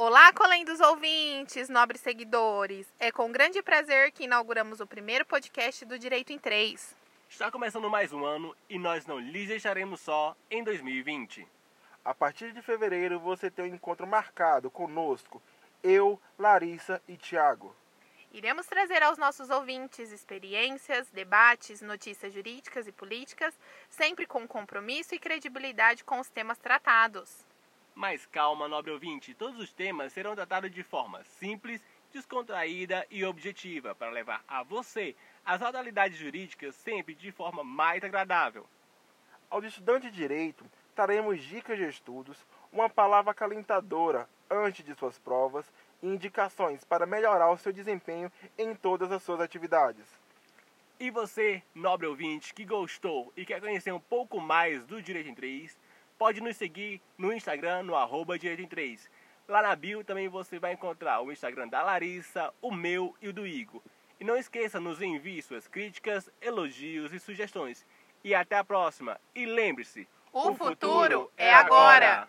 Olá, colendos ouvintes, nobres seguidores. É com grande prazer que inauguramos o primeiro podcast do Direito em Três. Está começando mais um ano e nós não lhes deixaremos só em 2020. A partir de fevereiro você tem um encontro marcado conosco, eu, Larissa e Tiago. Iremos trazer aos nossos ouvintes experiências, debates, notícias jurídicas e políticas, sempre com compromisso e credibilidade com os temas tratados. Mas calma, nobre ouvinte, todos os temas serão tratados de forma simples, descontraída e objetiva para levar a você as modalidades jurídicas sempre de forma mais agradável. Aos estudantes de direito, traremos dicas de estudos, uma palavra acalentadora antes de suas provas e indicações para melhorar o seu desempenho em todas as suas atividades. E você, nobre ouvinte, que gostou e quer conhecer um pouco mais do Direito em 3, pode nos seguir no Instagram, no arroba Direito em 3. Lá na bio também você vai encontrar o Instagram da Larissa, o meu e o do Igor. E não esqueça, nos envie suas críticas, elogios e sugestões. E até a próxima. E lembre-se, o, o futuro, futuro é agora. agora.